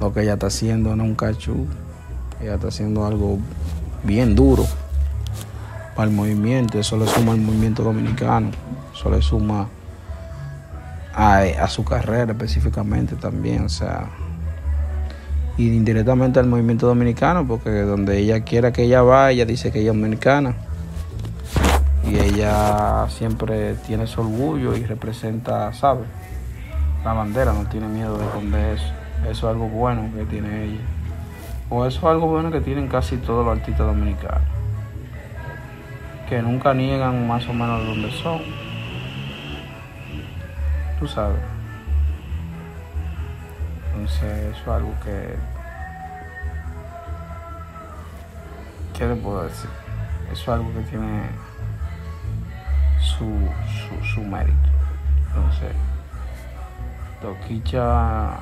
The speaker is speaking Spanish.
lo que ella está haciendo no un cachú. Ella está haciendo algo bien duro para el movimiento. Eso le suma al movimiento dominicano. Eso le suma a, a su carrera específicamente también. O sea, y indirectamente al movimiento dominicano, porque donde ella quiera que ella vaya, ella dice que ella es dominicana. Y ella siempre tiene su orgullo y representa, ¿sabe? La bandera, no tiene miedo de esconder eso. Eso es algo bueno que tiene ella. O eso es algo bueno que tienen casi todos los artistas dominicanos. Que nunca niegan más o menos dónde son. Tú sabes. Entonces eso es algo que... ¿Qué le puedo decir? Eso es algo que tiene su, su, su mérito. Entonces, Toquicha